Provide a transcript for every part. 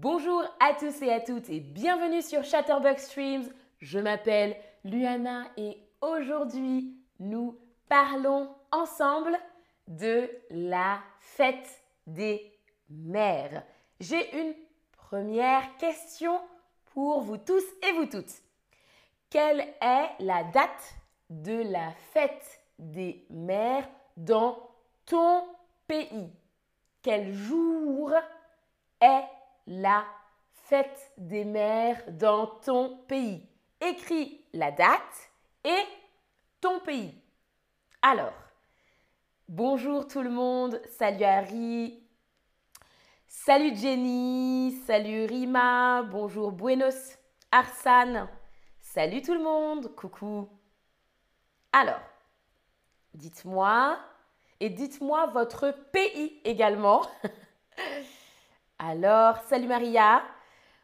Bonjour à tous et à toutes et bienvenue sur Chatterbox Streams. Je m'appelle Luana et aujourd'hui nous parlons ensemble de la fête des mères. J'ai une première question pour vous tous et vous toutes. Quelle est la date de la fête des mères dans ton pays? Quel jour est la fête des mères dans ton pays. Écris la date et ton pays. Alors, bonjour tout le monde, salut Harry, salut Jenny, salut Rima, bonjour Buenos, Arsane, salut tout le monde, coucou. Alors, dites-moi, et dites-moi votre pays également. Alors, salut Maria.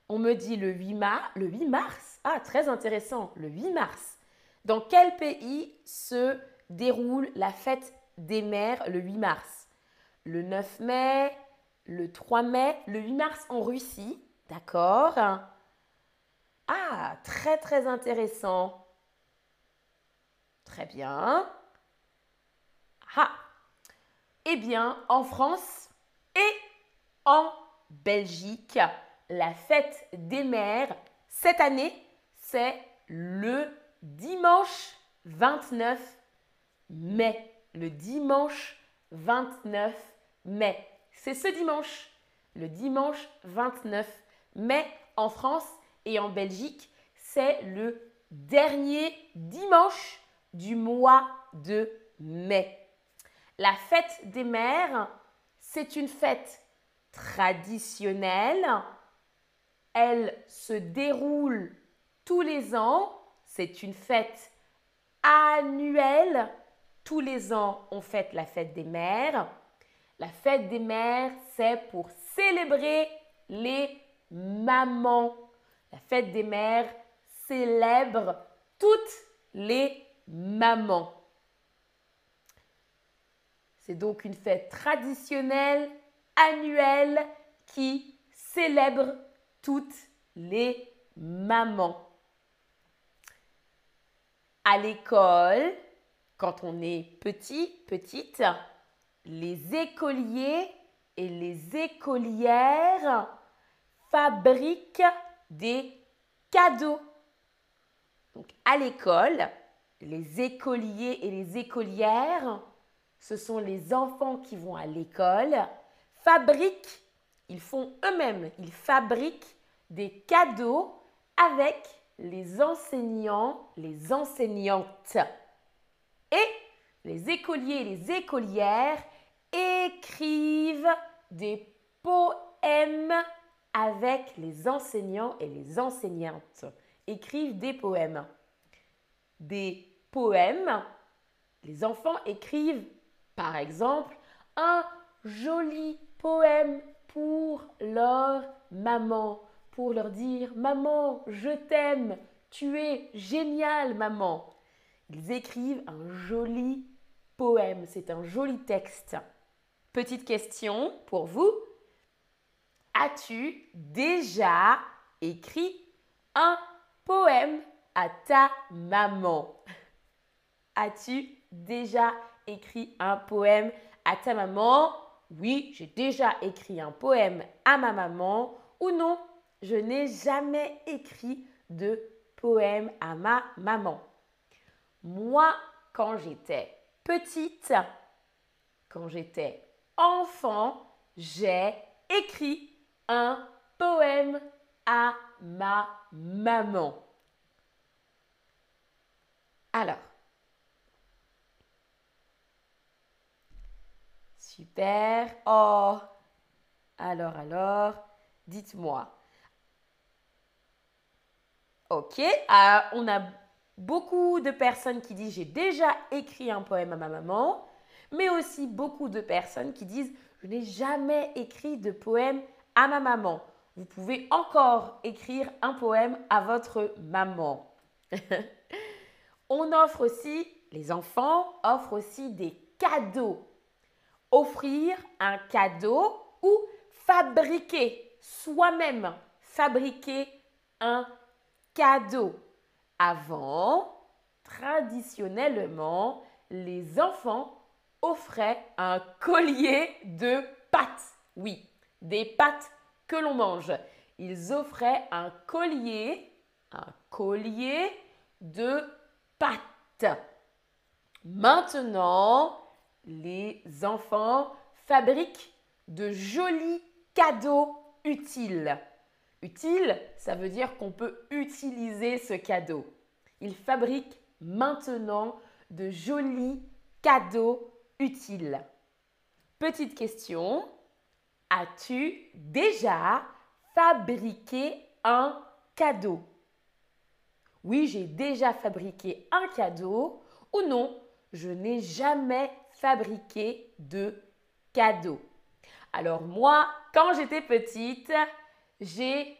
On me dit le 8 mars. Le 8 mars Ah, très intéressant. Le 8 mars. Dans quel pays se déroule la fête des mères le 8 mars? Le 9 mai, le 3 mai, le 8 mars en Russie. D'accord? Ah, très très intéressant. Très bien. Ah Eh bien, en France et en Belgique, la fête des mères, cette année, c'est le dimanche 29 mai. Le dimanche 29 mai. C'est ce dimanche, le dimanche 29 mai en France et en Belgique, c'est le dernier dimanche du mois de mai. La fête des mères, c'est une fête traditionnelle. Elle se déroule tous les ans. C'est une fête annuelle. Tous les ans, on fête la fête des mères. La fête des mères, c'est pour célébrer les mamans. La fête des mères célèbre toutes les mamans. C'est donc une fête traditionnelle annuel qui célèbre toutes les mamans. À l'école, quand on est petit, petite, les écoliers et les écolières fabriquent des cadeaux. Donc à l'école, les écoliers et les écolières, ce sont les enfants qui vont à l'école fabriquent, ils font eux-mêmes, ils fabriquent des cadeaux avec les enseignants, les enseignantes. Et les écoliers et les écolières écrivent des poèmes avec les enseignants et les enseignantes. Écrivent des poèmes. Des poèmes, les enfants écrivent par exemple un joli pour leur maman, pour leur dire Maman, je t'aime, tu es génial, maman. Ils écrivent un joli poème, c'est un joli texte. Petite question pour vous. As-tu déjà écrit un poème à ta maman? As-tu déjà écrit un poème à ta maman? Oui, j'ai déjà écrit un poème à ma maman ou non, je n'ai jamais écrit de poème à ma maman. Moi, quand j'étais petite, quand j'étais enfant, j'ai écrit un poème à ma maman. Alors, Super. Oh. Alors, alors, dites-moi. Ok. Euh, on a beaucoup de personnes qui disent j'ai déjà écrit un poème à ma maman, mais aussi beaucoup de personnes qui disent je n'ai jamais écrit de poème à ma maman. Vous pouvez encore écrire un poème à votre maman. on offre aussi, les enfants offrent aussi des cadeaux offrir un cadeau ou fabriquer soi-même fabriquer un cadeau. Avant, traditionnellement, les enfants offraient un collier de pâtes. Oui, des pâtes que l'on mange. Ils offraient un collier, un collier de pâtes. Maintenant, les enfants fabriquent de jolis cadeaux utiles. Utile, ça veut dire qu'on peut utiliser ce cadeau. Ils fabriquent maintenant de jolis cadeaux utiles. Petite question, as-tu déjà fabriqué un cadeau? Oui, j'ai déjà fabriqué un cadeau ou non, je n'ai jamais fabriqué de cadeau. Alors moi, quand j'étais petite, j'ai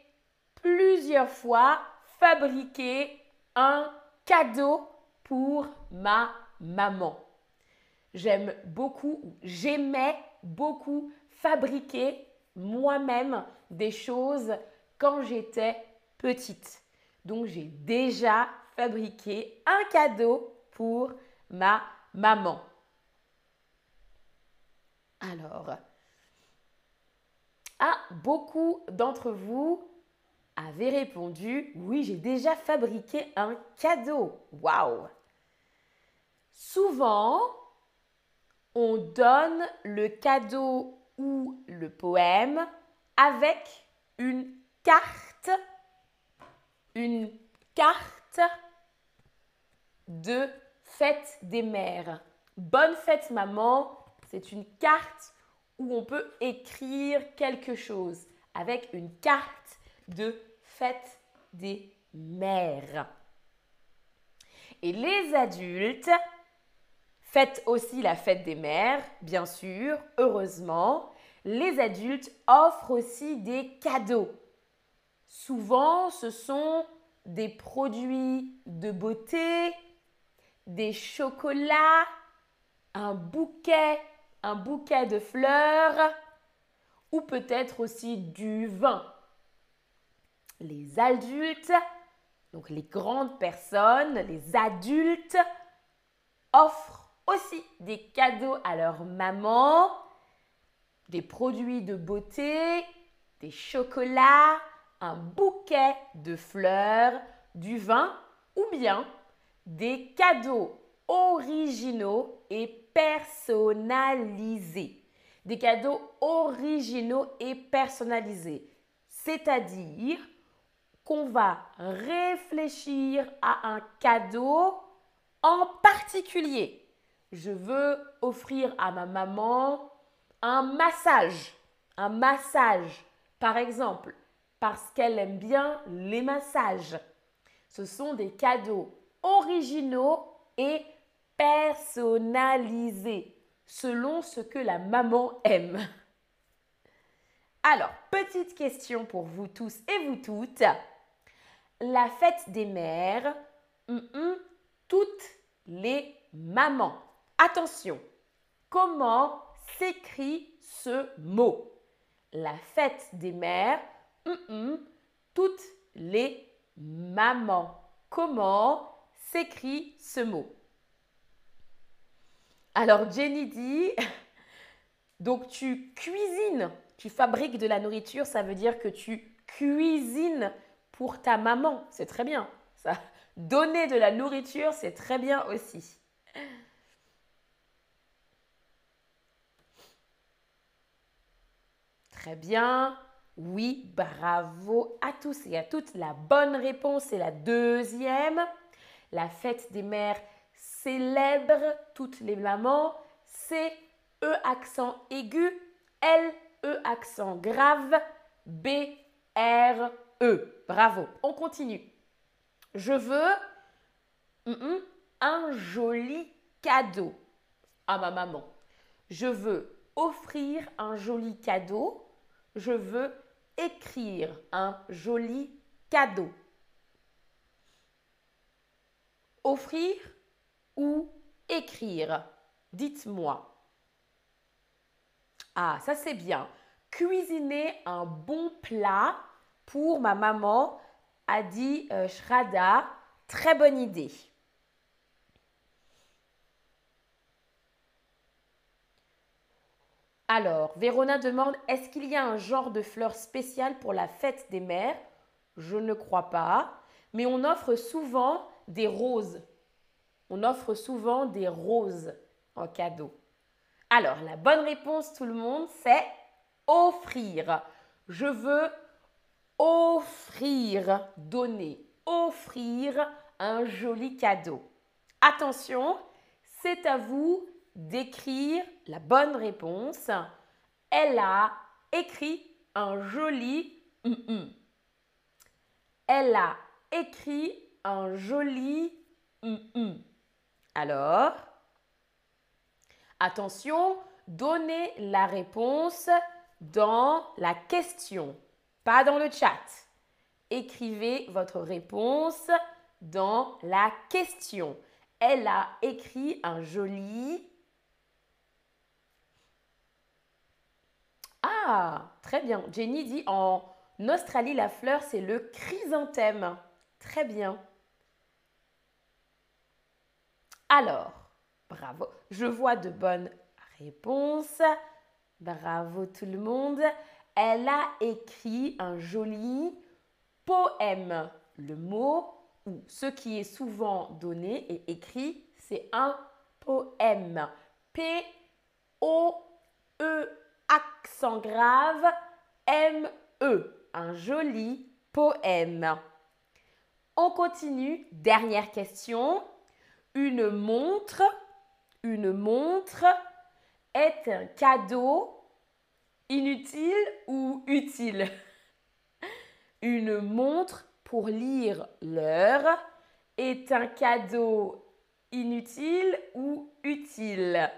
plusieurs fois fabriqué un cadeau pour ma maman. J'aime beaucoup, j'aimais beaucoup fabriquer moi-même des choses quand j'étais petite. Donc j'ai déjà fabriqué un cadeau pour ma maman. Alors, beaucoup d'entre vous avaient répondu oui, j'ai déjà fabriqué un cadeau. Waouh Souvent, on donne le cadeau ou le poème avec une carte, une carte de fête des mères. Bonne fête maman, c'est une carte où on peut écrire quelque chose avec une carte de fête des mères. Et les adultes fêtent aussi la fête des mères, bien sûr, heureusement. Les adultes offrent aussi des cadeaux. Souvent, ce sont des produits de beauté, des chocolats, un bouquet bouquet de fleurs ou peut-être aussi du vin. Les adultes, donc les grandes personnes, les adultes, offrent aussi des cadeaux à leur maman, des produits de beauté, des chocolats, un bouquet de fleurs, du vin ou bien des cadeaux originaux et personnalisés. Des cadeaux originaux et personnalisés. C'est-à-dire qu'on va réfléchir à un cadeau en particulier. Je veux offrir à ma maman un massage. Un massage, par exemple, parce qu'elle aime bien les massages. Ce sont des cadeaux originaux et personnalisé selon ce que la maman aime. Alors, petite question pour vous tous et vous toutes. La fête des mères, toutes les mamans. Attention, comment s'écrit ce mot? La fête des mères, toutes les mamans. Comment s'écrit ce mot? Alors Jenny dit, donc tu cuisines, tu fabriques de la nourriture, ça veut dire que tu cuisines pour ta maman. C'est très bien. Ça. Donner de la nourriture, c'est très bien aussi. Très bien. Oui, bravo à tous et à toutes. La bonne réponse est la deuxième. La fête des mères célèbre toutes les mamans. C, E accent aigu, L, E accent grave, B, R, E. Bravo. On continue. Je veux un joli cadeau à ma maman. Je veux offrir un joli cadeau. Je veux écrire un joli cadeau. Offrir ou écrire Dites-moi. Ah, ça c'est bien. cuisiner un bon plat pour ma maman, a dit euh, Shrada. Très bonne idée. Alors, Vérona demande est-ce qu'il y a un genre de fleurs spéciales pour la fête des mères? Je ne crois pas, mais on offre souvent des roses. On offre souvent des roses en cadeau. Alors, la bonne réponse, tout le monde, c'est offrir. Je veux offrir, donner, offrir un joli cadeau. Attention, c'est à vous d'écrire la bonne réponse. Elle a écrit un joli Elle a écrit un joli Alors, attention, donnez la réponse dans la question, pas dans le chat. Écrivez votre réponse dans la question. Elle a écrit un joli Ah, très bien. Jenny dit en Australie, la fleur, c'est le chrysanthème. Très bien. Alors, bravo. Je vois de bonnes réponses. Bravo tout le monde. Elle a écrit un joli poème. Le mot ou ce qui est souvent donné et écrit, c'est un poème. P-O-E accent grave, M-E, un joli poème. On continue, dernière question. Une montre, une montre est un cadeau inutile ou utile Une montre pour lire l'heure est un cadeau inutile ou utile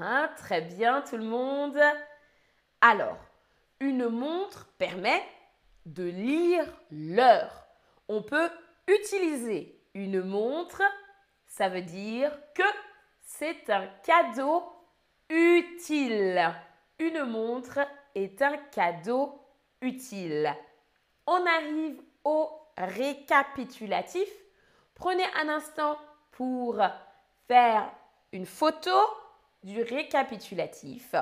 Hein, très bien tout le monde. Alors, une montre permet de lire l'heure. On peut utiliser une montre, ça veut dire que c'est un cadeau utile. Une montre est un cadeau utile. On arrive au récapitulatif. Prenez un instant pour faire une photo du récapitulatif.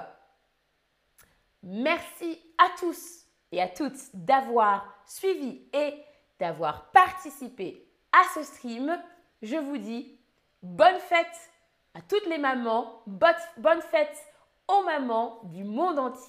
Merci à tous et à toutes d'avoir suivi et d'avoir participé à ce stream. Je vous dis bonne fête à toutes les mamans, bonne fête aux mamans du monde entier.